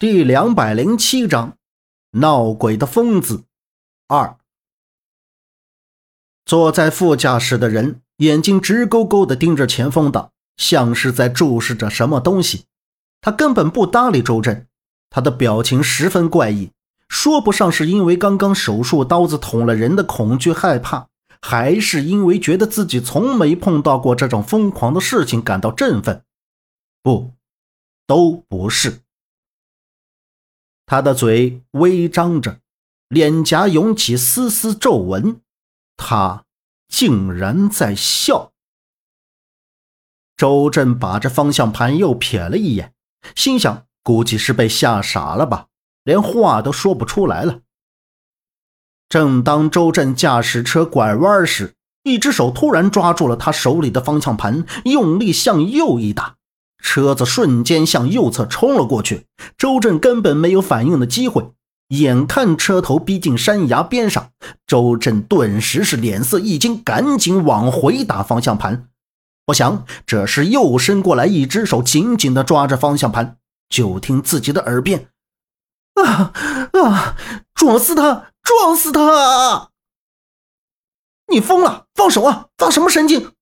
第两百零七章，闹鬼的疯子二。坐在副驾驶的人眼睛直勾勾地盯着前方挡，像是在注视着什么东西。他根本不搭理周震，他的表情十分怪异，说不上是因为刚刚手术刀子捅了人的恐惧害怕，还是因为觉得自己从没碰到过这种疯狂的事情感到振奋。不，都不是。他的嘴微张着，脸颊涌起丝丝皱纹，他竟然在笑。周震把着方向盘又瞥了一眼，心想：估计是被吓傻了吧，连话都说不出来了。正当周震驾驶车拐弯时，一只手突然抓住了他手里的方向盘，用力向右一打。车子瞬间向右侧冲了过去，周震根本没有反应的机会。眼看车头逼近山崖边上，周震顿时是脸色一惊，赶紧往回打方向盘。不想这时又伸过来一只手，紧紧地抓着方向盘。就听自己的耳边：“啊啊！撞死他！撞死他！你疯了！放手啊！发什么神经！”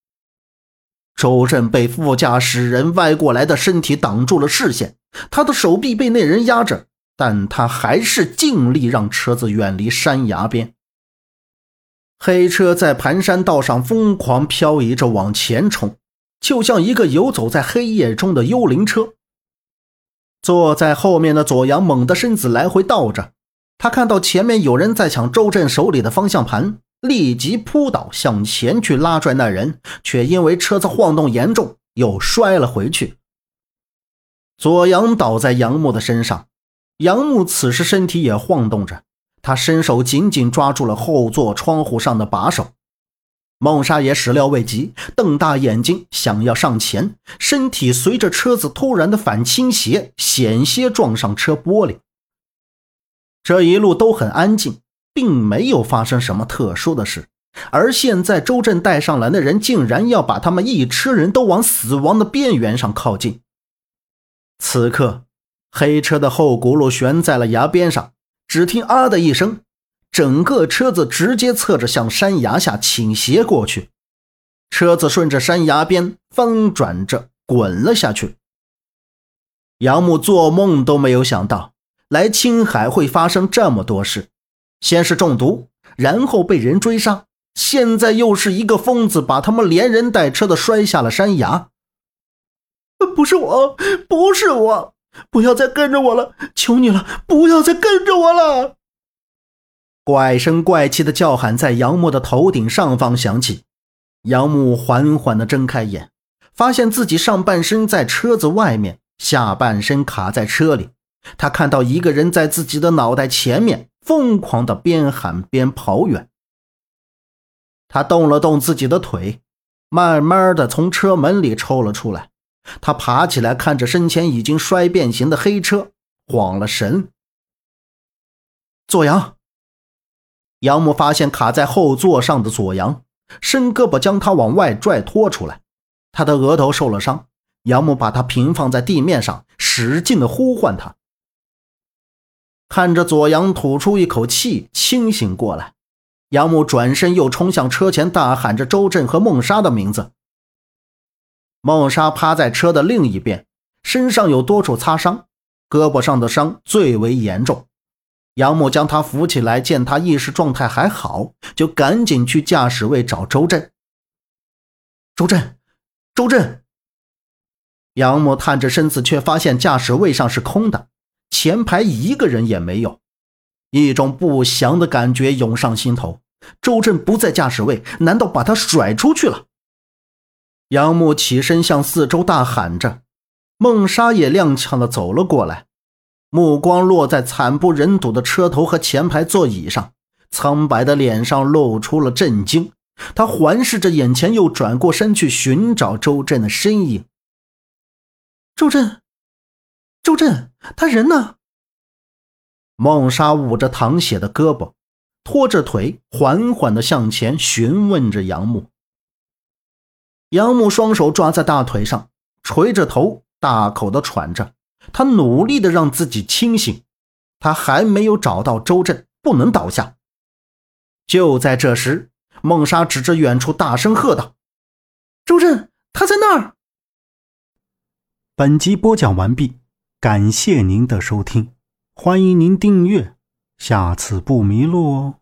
周震被副驾驶人歪过来的身体挡住了视线，他的手臂被那人压着，但他还是尽力让车子远离山崖边。黑车在盘山道上疯狂漂移着往前冲，就像一个游走在黑夜中的幽灵车。坐在后面的左阳猛地身子来回倒着，他看到前面有人在抢周震手里的方向盘。立即扑倒，向前去拉拽那人，却因为车子晃动严重，又摔了回去。左阳倒在杨木的身上，杨木此时身体也晃动着，他伸手紧紧抓住了后座窗户上的把手。孟莎也始料未及，瞪大眼睛想要上前，身体随着车子突然的反倾斜，险些撞上车玻璃。这一路都很安静。并没有发生什么特殊的事，而现在周震带上来的人竟然要把他们一车人都往死亡的边缘上靠近。此刻，黑车的后轱辘悬在了崖边上，只听“啊”的一声，整个车子直接侧着向山崖下倾斜过去，车子顺着山崖边翻转着滚了下去。杨木做梦都没有想到，来青海会发生这么多事。先是中毒，然后被人追杀，现在又是一个疯子把他们连人带车的摔下了山崖。不是我，不是我，不要再跟着我了，求你了，不要再跟着我了！怪声怪气的叫喊在杨木的头顶上方响起。杨木缓缓地睁开眼，发现自己上半身在车子外面，下半身卡在车里。他看到一个人在自己的脑袋前面。疯狂的边喊边跑远。他动了动自己的腿，慢慢的从车门里抽了出来。他爬起来，看着身前已经摔变形的黑车，慌了神。左阳，杨木发现卡在后座上的左阳，伸胳膊将他往外拽拖出来。他的额头受了伤，杨木把他平放在地面上，使劲的呼唤他。看着左阳吐出一口气，清醒过来，杨木转身又冲向车前，大喊着周震和孟莎的名字。孟莎趴在车的另一边，身上有多处擦伤，胳膊上的伤最为严重。杨木将她扶起来，见她意识状态还好，就赶紧去驾驶位找周震。周震，周震。杨木探着身子，却发现驾驶位上是空的。前排一个人也没有，一种不祥的感觉涌上心头。周震不在驾驶位，难道把他甩出去了？杨木起身向四周大喊着，孟莎也踉跄的走了过来，目光落在惨不忍睹的车头和前排座椅上，苍白的脸上露出了震惊。他环视着眼前，又转过身去寻找周震的身影。周震。周震，他人呢？孟莎捂着淌血的胳膊，拖着腿，缓缓地向前询问着杨木。杨木双手抓在大腿上，垂着头，大口地喘着，他努力的让自己清醒，他还没有找到周震，不能倒下。就在这时，孟莎指着远处大声喝道：“周震，他在那儿！”本集播讲完毕，感谢您的收听，欢迎您订阅，下次不迷路哦。